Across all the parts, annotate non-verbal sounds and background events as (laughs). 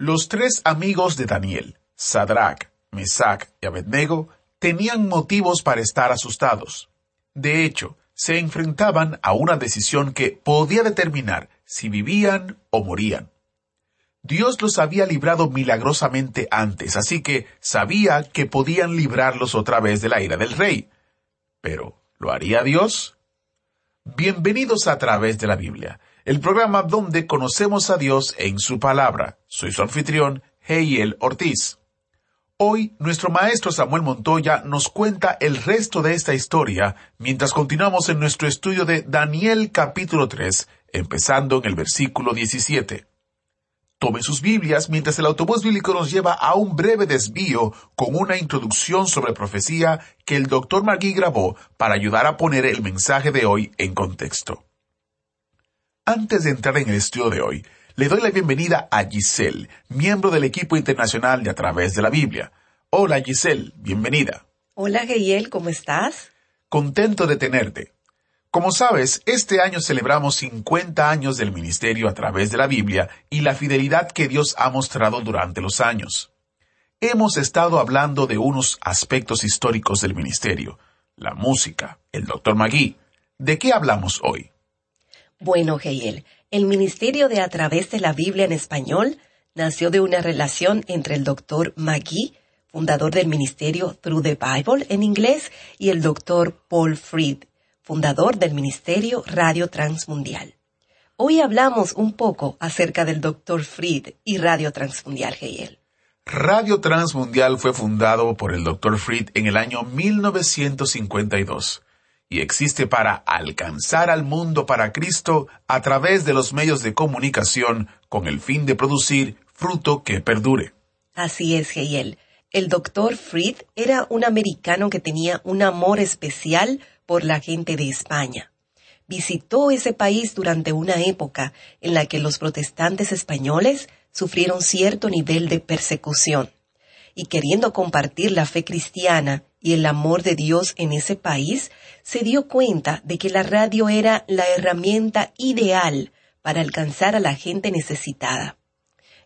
Los tres amigos de Daniel, Sadrach, Mesach y Abednego, tenían motivos para estar asustados. De hecho, se enfrentaban a una decisión que podía determinar si vivían o morían. Dios los había librado milagrosamente antes, así que sabía que podían librarlos otra vez de la ira del rey. Pero, ¿lo haría Dios? Bienvenidos a través de la Biblia, el programa donde conocemos a Dios en su palabra. Soy su anfitrión, Heiel Ortiz. Hoy nuestro maestro Samuel Montoya nos cuenta el resto de esta historia mientras continuamos en nuestro estudio de Daniel capítulo 3, empezando en el versículo 17. Tomen sus Biblias mientras el autobús bíblico nos lleva a un breve desvío con una introducción sobre profecía que el Dr. Magui grabó para ayudar a poner el mensaje de hoy en contexto. Antes de entrar en el estudio de hoy, le doy la bienvenida a Giselle, miembro del equipo internacional de A través de la Biblia. Hola Giselle, bienvenida. Hola Geyel, ¿cómo estás? Contento de tenerte. Como sabes, este año celebramos 50 años del ministerio a través de la Biblia y la fidelidad que Dios ha mostrado durante los años. Hemos estado hablando de unos aspectos históricos del ministerio, la música, el Dr. Magui. ¿De qué hablamos hoy? Bueno, Geyel, el ministerio de A través de la Biblia en español nació de una relación entre el doctor Magui, fundador del ministerio Through the Bible en inglés, y el doctor Paul Fried, fundador del ministerio Radio Transmundial. Hoy hablamos un poco acerca del doctor Fried y Radio Transmundial, Geyel. Radio Transmundial fue fundado por el Dr. Fried en el año 1952 y existe para alcanzar al mundo para Cristo a través de los medios de comunicación con el fin de producir fruto que perdure. Así es, Geyel. El doctor Fried era un americano que tenía un amor especial por la gente de España. Visitó ese país durante una época en la que los protestantes españoles sufrieron cierto nivel de persecución. Y queriendo compartir la fe cristiana y el amor de Dios en ese país, se dio cuenta de que la radio era la herramienta ideal para alcanzar a la gente necesitada.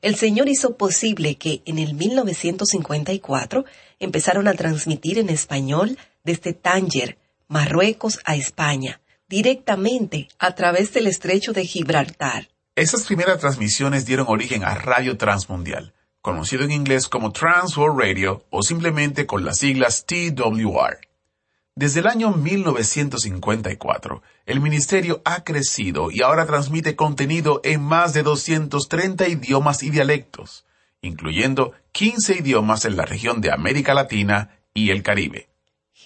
El Señor hizo posible que en el 1954 empezaron a transmitir en español desde Tánger, Marruecos a España, directamente a través del estrecho de Gibraltar. Esas primeras transmisiones dieron origen a Radio Transmundial, conocido en inglés como Trans World Radio o simplemente con las siglas TWR. Desde el año 1954, el ministerio ha crecido y ahora transmite contenido en más de 230 idiomas y dialectos, incluyendo 15 idiomas en la región de América Latina y el Caribe.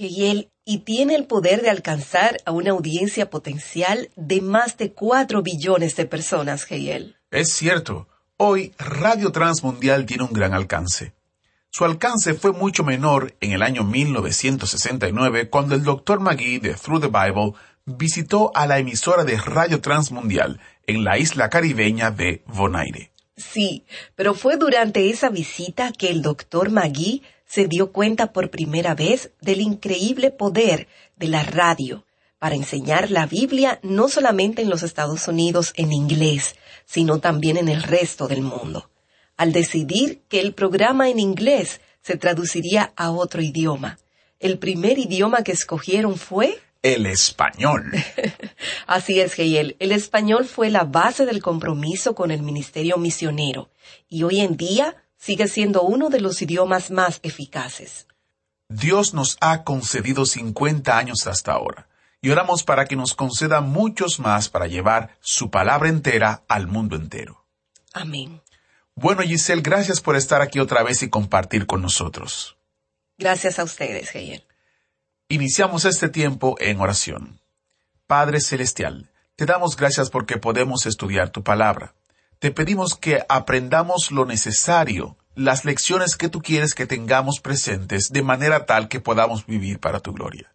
Hegel y tiene el poder de alcanzar a una audiencia potencial de más de 4 billones de personas, Hegel. Es cierto, hoy Radio Transmundial tiene un gran alcance. Su alcance fue mucho menor en el año 1969 cuando el Dr. McGee de Through the Bible visitó a la emisora de Radio Transmundial en la isla caribeña de Bonaire. Sí, pero fue durante esa visita que el Dr. McGee se dio cuenta por primera vez del increíble poder de la radio para enseñar la Biblia no solamente en los Estados Unidos en inglés, sino también en el resto del mundo al decidir que el programa en inglés se traduciría a otro idioma. El primer idioma que escogieron fue el español. (laughs) Así es, Geyel. El español fue la base del compromiso con el ministerio misionero y hoy en día sigue siendo uno de los idiomas más eficaces. Dios nos ha concedido 50 años hasta ahora y oramos para que nos conceda muchos más para llevar su palabra entera al mundo entero. Amén. Bueno, Giselle, gracias por estar aquí otra vez y compartir con nosotros. Gracias a ustedes, Geyel. Iniciamos este tiempo en oración. Padre Celestial, te damos gracias porque podemos estudiar tu palabra. te pedimos que aprendamos lo necesario, las lecciones que tú quieres que tengamos presentes de manera tal que podamos vivir para tu gloria.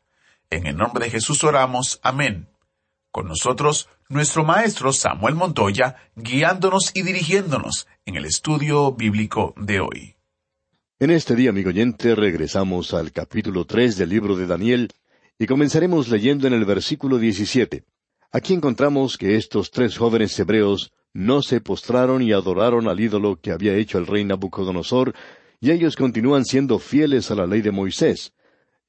En el nombre de Jesús oramos. Amén. Con nosotros, nuestro maestro Samuel Montoya, guiándonos y dirigiéndonos en el estudio bíblico de hoy. En este día, amigo oyente, regresamos al capítulo tres del libro de Daniel y comenzaremos leyendo en el versículo 17. Aquí encontramos que estos tres jóvenes hebreos no se postraron y adoraron al ídolo que había hecho el rey Nabucodonosor, y ellos continúan siendo fieles a la ley de Moisés,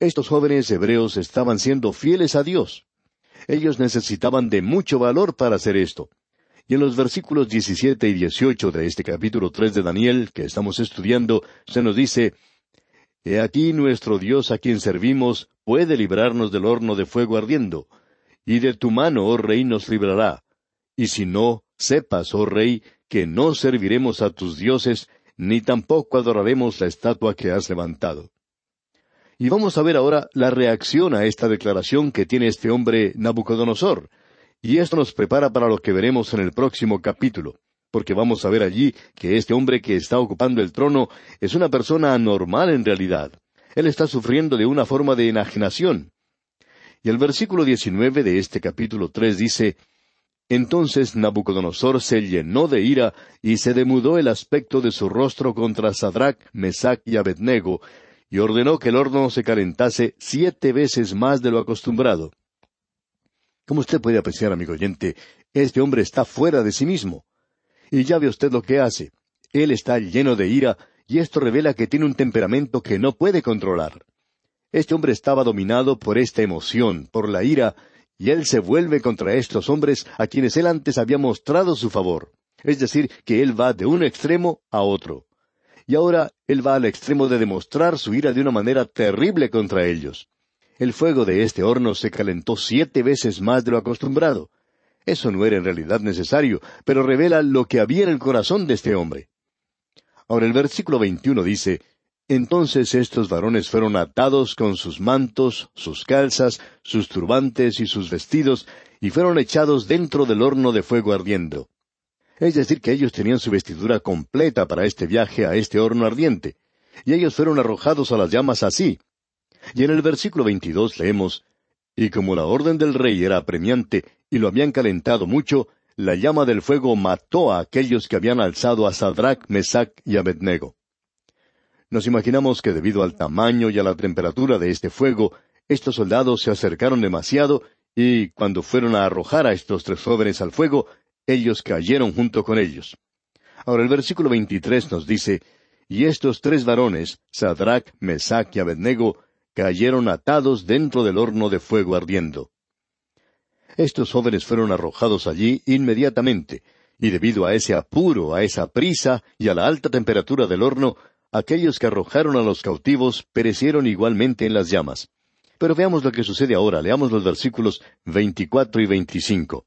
estos jóvenes hebreos estaban siendo fieles a Dios. Ellos necesitaban de mucho valor para hacer esto. Y en los versículos 17 y 18 de este capítulo 3 de Daniel, que estamos estudiando, se nos dice, He aquí nuestro Dios a quien servimos puede librarnos del horno de fuego ardiendo, y de tu mano, oh rey, nos librará. Y si no, sepas, oh rey, que no serviremos a tus dioses, ni tampoco adoraremos la estatua que has levantado. Y vamos a ver ahora la reacción a esta declaración que tiene este hombre Nabucodonosor. Y esto nos prepara para lo que veremos en el próximo capítulo, porque vamos a ver allí que este hombre que está ocupando el trono es una persona anormal en realidad. Él está sufriendo de una forma de enajenación. Y el versículo 19 de este capítulo tres dice, Entonces Nabucodonosor se llenó de ira y se demudó el aspecto de su rostro contra Sadrach, Mesach y Abednego, y ordenó que el horno se calentase siete veces más de lo acostumbrado. Como usted puede apreciar, amigo oyente, este hombre está fuera de sí mismo. Y ya ve usted lo que hace. Él está lleno de ira, y esto revela que tiene un temperamento que no puede controlar. Este hombre estaba dominado por esta emoción, por la ira, y él se vuelve contra estos hombres a quienes él antes había mostrado su favor. Es decir, que él va de un extremo a otro y ahora él va al extremo de demostrar su ira de una manera terrible contra ellos. El fuego de este horno se calentó siete veces más de lo acostumbrado. Eso no era en realidad necesario, pero revela lo que había en el corazón de este hombre. Ahora el versículo 21 dice, Entonces estos varones fueron atados con sus mantos, sus calzas, sus turbantes y sus vestidos, y fueron echados dentro del horno de fuego ardiendo. Es decir, que ellos tenían su vestidura completa para este viaje a este horno ardiente, y ellos fueron arrojados a las llamas así. Y en el versículo 22 leemos, Y como la orden del rey era apremiante y lo habían calentado mucho, la llama del fuego mató a aquellos que habían alzado a Sadrach, Mesach y Abednego. Nos imaginamos que debido al tamaño y a la temperatura de este fuego, estos soldados se acercaron demasiado y cuando fueron a arrojar a estos tres jóvenes al fuego, ellos cayeron junto con ellos. Ahora el versículo 23 nos dice, Y estos tres varones, Sadrach, Mesach y Abednego, cayeron atados dentro del horno de fuego ardiendo. Estos jóvenes fueron arrojados allí inmediatamente, y debido a ese apuro, a esa prisa y a la alta temperatura del horno, aquellos que arrojaron a los cautivos perecieron igualmente en las llamas. Pero veamos lo que sucede ahora, leamos los versículos 24 y 25.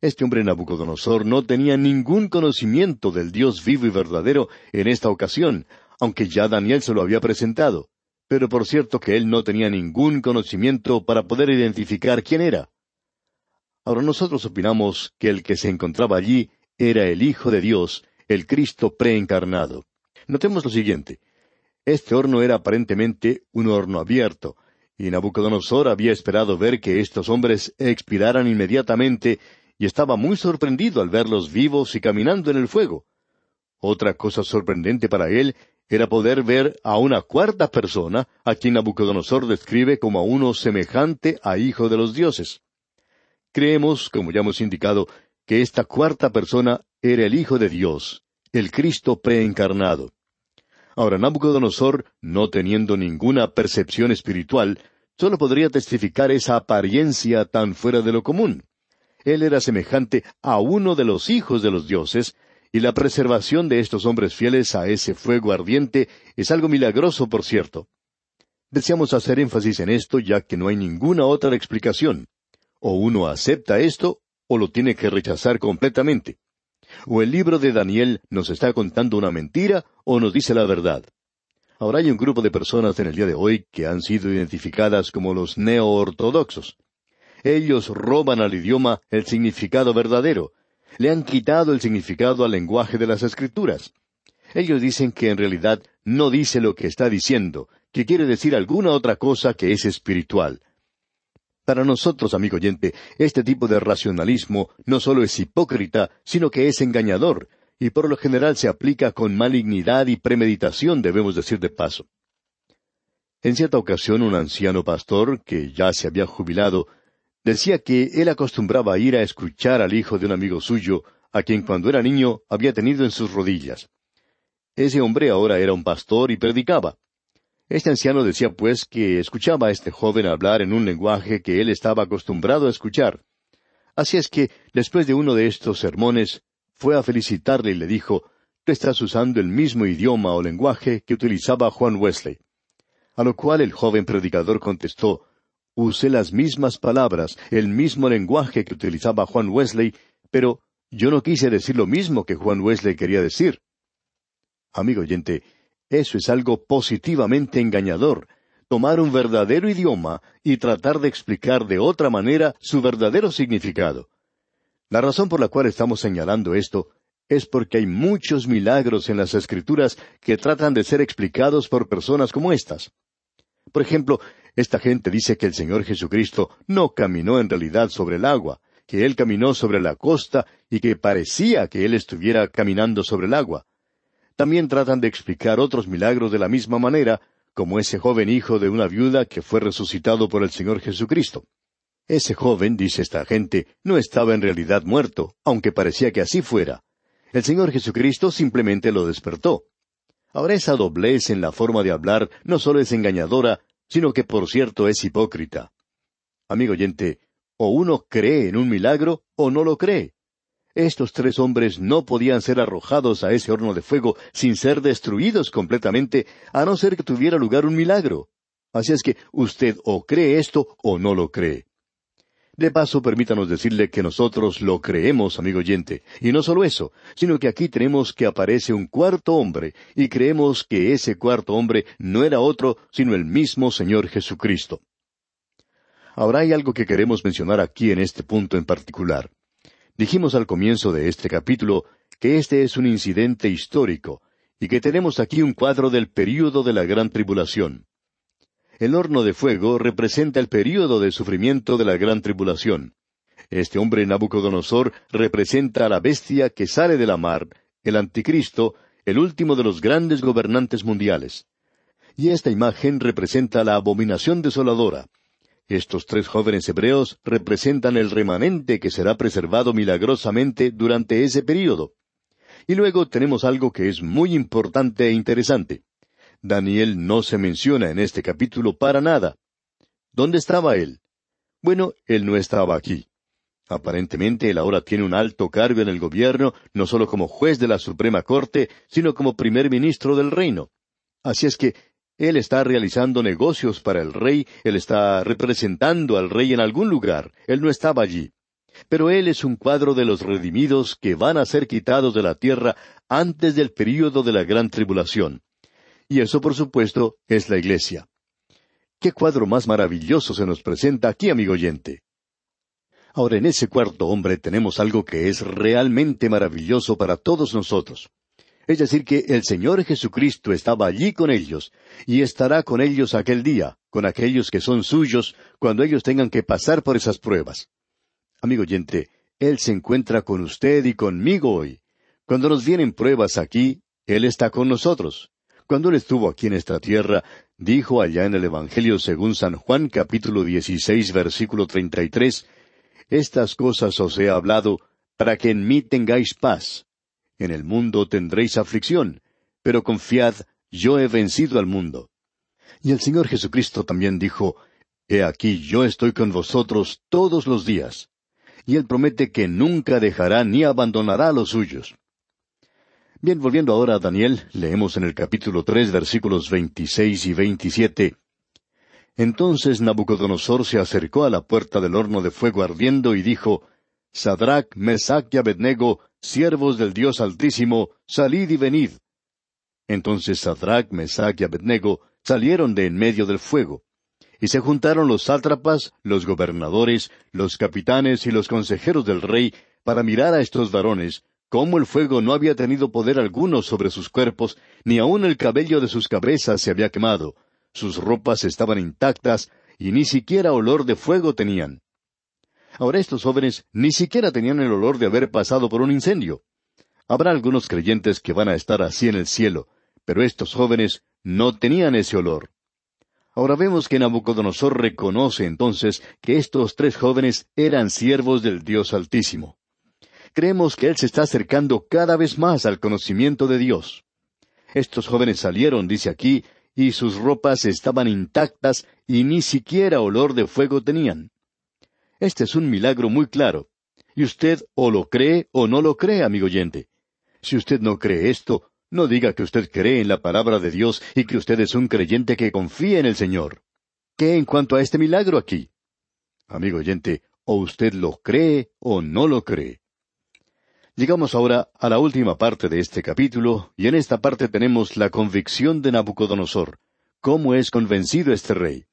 Este hombre Nabucodonosor no tenía ningún conocimiento del Dios vivo y verdadero en esta ocasión, aunque ya Daniel se lo había presentado. Pero por cierto que él no tenía ningún conocimiento para poder identificar quién era. Ahora nosotros opinamos que el que se encontraba allí era el Hijo de Dios, el Cristo preencarnado. Notemos lo siguiente. Este horno era aparentemente un horno abierto, y Nabucodonosor había esperado ver que estos hombres expiraran inmediatamente y estaba muy sorprendido al verlos vivos y caminando en el fuego. Otra cosa sorprendente para él era poder ver a una cuarta persona a quien Nabucodonosor describe como a uno semejante a hijo de los dioses. Creemos, como ya hemos indicado, que esta cuarta persona era el Hijo de Dios, el Cristo preencarnado. Ahora, Nabucodonosor, no teniendo ninguna percepción espiritual, solo podría testificar esa apariencia tan fuera de lo común. Él era semejante a uno de los hijos de los dioses, y la preservación de estos hombres fieles a ese fuego ardiente es algo milagroso, por cierto. Deseamos hacer énfasis en esto ya que no hay ninguna otra explicación. O uno acepta esto o lo tiene que rechazar completamente. O el libro de Daniel nos está contando una mentira o nos dice la verdad. Ahora hay un grupo de personas en el día de hoy que han sido identificadas como los neo-ortodoxos. Ellos roban al idioma el significado verdadero, le han quitado el significado al lenguaje de las escrituras. Ellos dicen que en realidad no dice lo que está diciendo, que quiere decir alguna otra cosa que es espiritual. Para nosotros, amigo oyente, este tipo de racionalismo no solo es hipócrita, sino que es engañador, y por lo general se aplica con malignidad y premeditación, debemos decir de paso. En cierta ocasión un anciano pastor, que ya se había jubilado, Decía que él acostumbraba ir a escuchar al hijo de un amigo suyo, a quien cuando era niño había tenido en sus rodillas. Ese hombre ahora era un pastor y predicaba. Este anciano decía pues que escuchaba a este joven hablar en un lenguaje que él estaba acostumbrado a escuchar. Así es que, después de uno de estos sermones, fue a felicitarle y le dijo, Tú estás usando el mismo idioma o lenguaje que utilizaba Juan Wesley. A lo cual el joven predicador contestó, usé las mismas palabras, el mismo lenguaje que utilizaba Juan Wesley, pero yo no quise decir lo mismo que Juan Wesley quería decir. Amigo oyente, eso es algo positivamente engañador, tomar un verdadero idioma y tratar de explicar de otra manera su verdadero significado. La razón por la cual estamos señalando esto es porque hay muchos milagros en las Escrituras que tratan de ser explicados por personas como estas. Por ejemplo, esta gente dice que el Señor Jesucristo no caminó en realidad sobre el agua, que Él caminó sobre la costa y que parecía que Él estuviera caminando sobre el agua. También tratan de explicar otros milagros de la misma manera, como ese joven hijo de una viuda que fue resucitado por el Señor Jesucristo. Ese joven, dice esta gente, no estaba en realidad muerto, aunque parecía que así fuera. El Señor Jesucristo simplemente lo despertó. Ahora esa doblez en la forma de hablar no solo es engañadora, sino que por cierto es hipócrita. Amigo oyente, o uno cree en un milagro o no lo cree. Estos tres hombres no podían ser arrojados a ese horno de fuego sin ser destruidos completamente, a no ser que tuviera lugar un milagro. Así es que usted o cree esto o no lo cree. De paso, permítanos decirle que nosotros lo creemos, amigo oyente, y no solo eso, sino que aquí tenemos que aparece un cuarto hombre, y creemos que ese cuarto hombre no era otro sino el mismo Señor Jesucristo. Ahora hay algo que queremos mencionar aquí en este punto en particular. Dijimos al comienzo de este capítulo que este es un incidente histórico, y que tenemos aquí un cuadro del período de la gran tribulación. El horno de fuego representa el período de sufrimiento de la gran tribulación. Este hombre Nabucodonosor representa a la bestia que sale de la mar, el anticristo, el último de los grandes gobernantes mundiales. Y esta imagen representa la abominación desoladora. Estos tres jóvenes hebreos representan el remanente que será preservado milagrosamente durante ese período. Y luego tenemos algo que es muy importante e interesante. Daniel no se menciona en este capítulo para nada. ¿Dónde estaba él? Bueno, él no estaba aquí. Aparentemente él ahora tiene un alto cargo en el gobierno, no solo como juez de la Suprema Corte, sino como primer ministro del reino. Así es que él está realizando negocios para el rey, él está representando al rey en algún lugar, él no estaba allí. Pero él es un cuadro de los redimidos que van a ser quitados de la tierra antes del período de la gran tribulación. Y eso, por supuesto, es la Iglesia. ¿Qué cuadro más maravilloso se nos presenta aquí, amigo oyente? Ahora, en ese cuarto hombre tenemos algo que es realmente maravilloso para todos nosotros. Es decir, que el Señor Jesucristo estaba allí con ellos, y estará con ellos aquel día, con aquellos que son suyos, cuando ellos tengan que pasar por esas pruebas. Amigo oyente, Él se encuentra con usted y conmigo hoy. Cuando nos vienen pruebas aquí, Él está con nosotros. Cuando Él estuvo aquí en esta tierra, dijo allá en el Evangelio según San Juan capítulo 16 versículo 33, Estas cosas os he hablado para que en mí tengáis paz. En el mundo tendréis aflicción, pero confiad, yo he vencido al mundo. Y el Señor Jesucristo también dijo, He aquí yo estoy con vosotros todos los días. Y Él promete que nunca dejará ni abandonará a los suyos. Bien, volviendo ahora a Daniel, leemos en el capítulo tres versículos veintiséis y veintisiete. Entonces Nabucodonosor se acercó a la puerta del horno de fuego ardiendo y dijo, Sadrach, Mesach y Abednego, siervos del Dios Altísimo, salid y venid. Entonces Sadrach, Mesach y Abednego salieron de en medio del fuego. Y se juntaron los sátrapas, los gobernadores, los capitanes y los consejeros del rey para mirar a estos varones, cómo el fuego no había tenido poder alguno sobre sus cuerpos, ni aun el cabello de sus cabezas se había quemado, sus ropas estaban intactas, y ni siquiera olor de fuego tenían. Ahora estos jóvenes ni siquiera tenían el olor de haber pasado por un incendio. Habrá algunos creyentes que van a estar así en el cielo, pero estos jóvenes no tenían ese olor. Ahora vemos que Nabucodonosor reconoce entonces que estos tres jóvenes eran siervos del Dios Altísimo creemos que Él se está acercando cada vez más al conocimiento de Dios. Estos jóvenes salieron, dice aquí, y sus ropas estaban intactas y ni siquiera olor de fuego tenían. Este es un milagro muy claro. Y usted o lo cree o no lo cree, amigo oyente. Si usted no cree esto, no diga que usted cree en la palabra de Dios y que usted es un creyente que confía en el Señor. ¿Qué en cuanto a este milagro aquí? Amigo oyente, o usted lo cree o no lo cree. Llegamos ahora a la última parte de este capítulo, y en esta parte tenemos la convicción de Nabucodonosor, cómo es convencido este rey.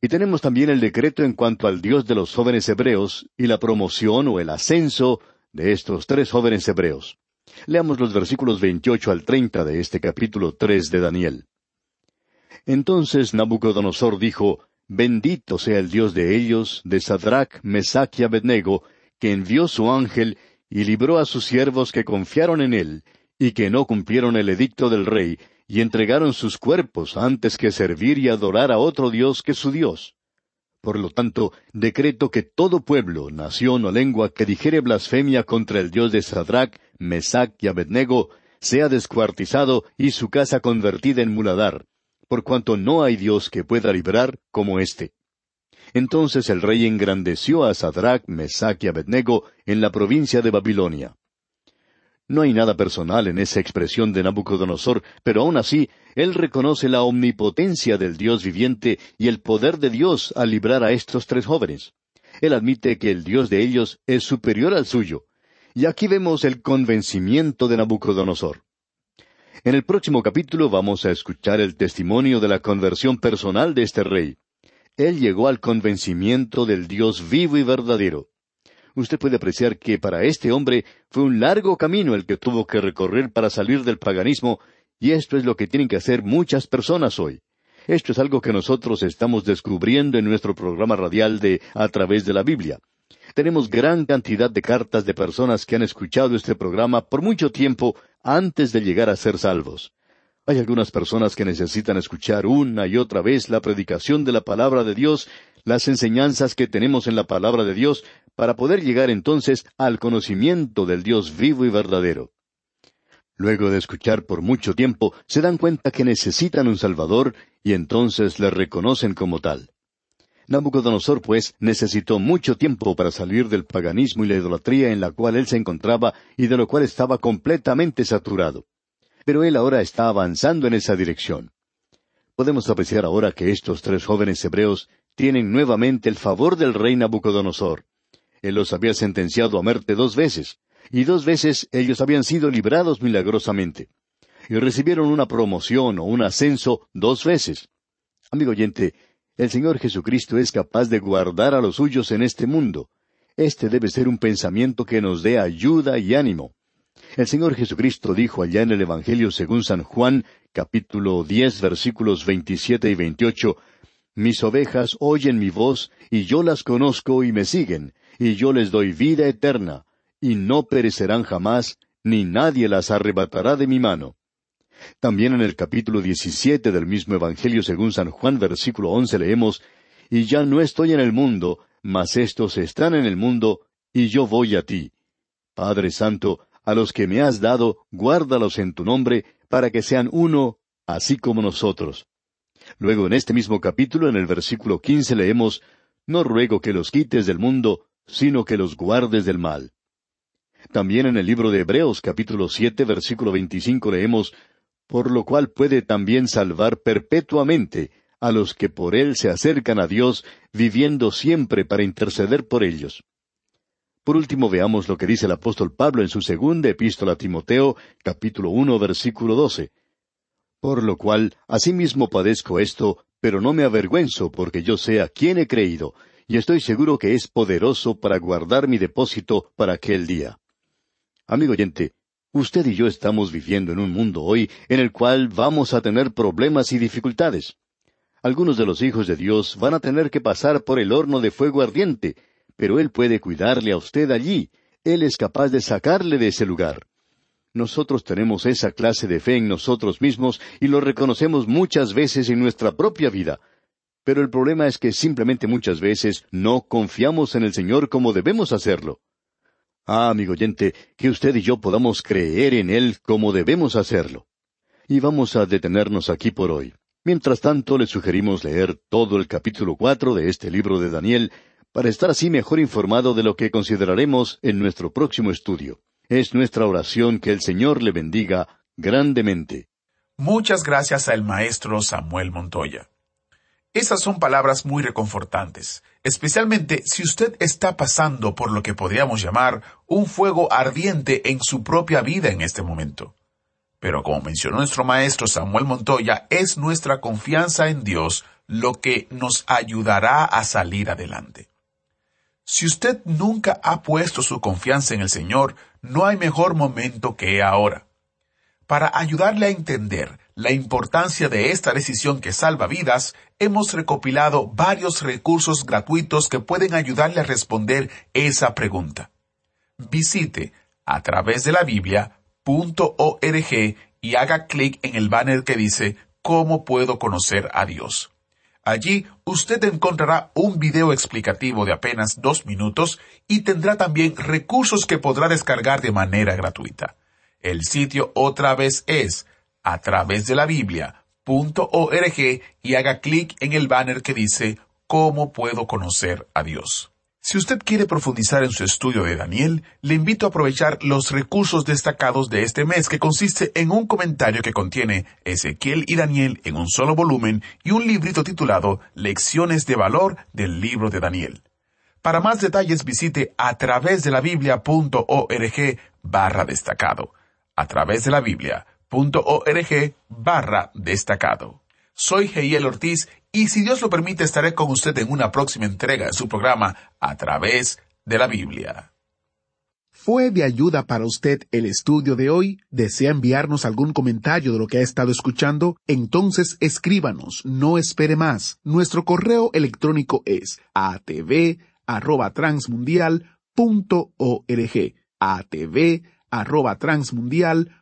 Y tenemos también el decreto en cuanto al Dios de los jóvenes hebreos y la promoción o el ascenso de estos tres jóvenes hebreos. Leamos los versículos 28 al 30 de este capítulo 3 de Daniel. Entonces Nabucodonosor dijo, Bendito sea el Dios de ellos, de Sadrach, Mesach y Abednego, que envió su ángel y libró a sus siervos que confiaron en él, y que no cumplieron el edicto del rey, y entregaron sus cuerpos antes que servir y adorar a otro Dios que su Dios. Por lo tanto, decreto que todo pueblo, nación o lengua que dijere blasfemia contra el Dios de Sadrach, Mesach y Abednego, sea descuartizado y su casa convertida en muladar, por cuanto no hay Dios que pueda librar como éste. Entonces el rey engrandeció a Sadrach, Mesach y Abednego en la provincia de Babilonia. No hay nada personal en esa expresión de Nabucodonosor, pero aun así, él reconoce la omnipotencia del Dios viviente y el poder de Dios al librar a estos tres jóvenes. Él admite que el Dios de ellos es superior al suyo. Y aquí vemos el convencimiento de Nabucodonosor. En el próximo capítulo vamos a escuchar el testimonio de la conversión personal de este rey él llegó al convencimiento del Dios vivo y verdadero. Usted puede apreciar que para este hombre fue un largo camino el que tuvo que recorrer para salir del paganismo, y esto es lo que tienen que hacer muchas personas hoy. Esto es algo que nosotros estamos descubriendo en nuestro programa radial de A través de la Biblia. Tenemos gran cantidad de cartas de personas que han escuchado este programa por mucho tiempo antes de llegar a ser salvos. Hay algunas personas que necesitan escuchar una y otra vez la predicación de la palabra de Dios, las enseñanzas que tenemos en la palabra de Dios, para poder llegar entonces al conocimiento del Dios vivo y verdadero. Luego de escuchar por mucho tiempo, se dan cuenta que necesitan un Salvador y entonces le reconocen como tal. Nabucodonosor, pues, necesitó mucho tiempo para salir del paganismo y la idolatría en la cual él se encontraba y de lo cual estaba completamente saturado pero él ahora está avanzando en esa dirección. Podemos apreciar ahora que estos tres jóvenes hebreos tienen nuevamente el favor del rey Nabucodonosor. Él los había sentenciado a muerte dos veces, y dos veces ellos habían sido librados milagrosamente. Y recibieron una promoción o un ascenso dos veces. Amigo oyente, el Señor Jesucristo es capaz de guardar a los suyos en este mundo. Este debe ser un pensamiento que nos dé ayuda y ánimo. El Señor Jesucristo dijo allá en el Evangelio según San Juan, capítulo diez, versículos veintisiete y veintiocho, Mis ovejas oyen mi voz, y yo las conozco y me siguen, y yo les doy vida eterna, y no perecerán jamás, ni nadie las arrebatará de mi mano. También en el capítulo 17 del mismo Evangelio según San Juan, versículo 11, leemos, Y ya no estoy en el mundo, mas estos están en el mundo, y yo voy a ti. Padre Santo, a los que me has dado, guárdalos en tu nombre, para que sean uno, así como nosotros. Luego en este mismo capítulo, en el versículo quince, leemos, No ruego que los quites del mundo, sino que los guardes del mal. También en el libro de Hebreos capítulo siete, versículo veinticinco leemos, Por lo cual puede también salvar perpetuamente a los que por él se acercan a Dios, viviendo siempre para interceder por ellos. Por último, veamos lo que dice el apóstol Pablo en su segunda epístola a Timoteo, capítulo uno, versículo doce. Por lo cual, asimismo padezco esto, pero no me avergüenzo, porque yo sé a quién he creído, y estoy seguro que es poderoso para guardar mi depósito para aquel día. Amigo oyente, usted y yo estamos viviendo en un mundo hoy en el cual vamos a tener problemas y dificultades. Algunos de los hijos de Dios van a tener que pasar por el horno de fuego ardiente, pero Él puede cuidarle a usted allí. Él es capaz de sacarle de ese lugar. Nosotros tenemos esa clase de fe en nosotros mismos y lo reconocemos muchas veces en nuestra propia vida. Pero el problema es que simplemente muchas veces no confiamos en el Señor como debemos hacerlo. Ah, amigo oyente, que usted y yo podamos creer en Él como debemos hacerlo. Y vamos a detenernos aquí por hoy. Mientras tanto, le sugerimos leer todo el capítulo cuatro de este libro de Daniel, para estar así mejor informado de lo que consideraremos en nuestro próximo estudio. Es nuestra oración que el Señor le bendiga grandemente. Muchas gracias al maestro Samuel Montoya. Esas son palabras muy reconfortantes, especialmente si usted está pasando por lo que podríamos llamar un fuego ardiente en su propia vida en este momento. Pero como mencionó nuestro maestro Samuel Montoya, es nuestra confianza en Dios lo que nos ayudará a salir adelante. Si usted nunca ha puesto su confianza en el Señor, no hay mejor momento que ahora. Para ayudarle a entender la importancia de esta decisión que salva vidas, hemos recopilado varios recursos gratuitos que pueden ayudarle a responder esa pregunta. Visite a través de la Biblia.org y haga clic en el banner que dice ¿Cómo puedo conocer a Dios? Allí usted encontrará un video explicativo de apenas dos minutos y tendrá también recursos que podrá descargar de manera gratuita. El sitio otra vez es a través de la Biblia.org y haga clic en el banner que dice ¿Cómo puedo conocer a Dios? Si usted quiere profundizar en su estudio de Daniel, le invito a aprovechar los recursos destacados de este mes que consiste en un comentario que contiene Ezequiel y Daniel en un solo volumen y un librito titulado Lecciones de Valor del libro de Daniel. Para más detalles visite a través de la biblia.org barra destacado. A través de la biblia.org barra destacado. Soy Geiel Ortiz y si Dios lo permite estaré con usted en una próxima entrega de su programa a través de la Biblia. ¿Fue de ayuda para usted el estudio de hoy? ¿Desea enviarnos algún comentario de lo que ha estado escuchando? Entonces escríbanos, no espere más. Nuestro correo electrónico es atv@transmundial.org. atv@transmundial.org.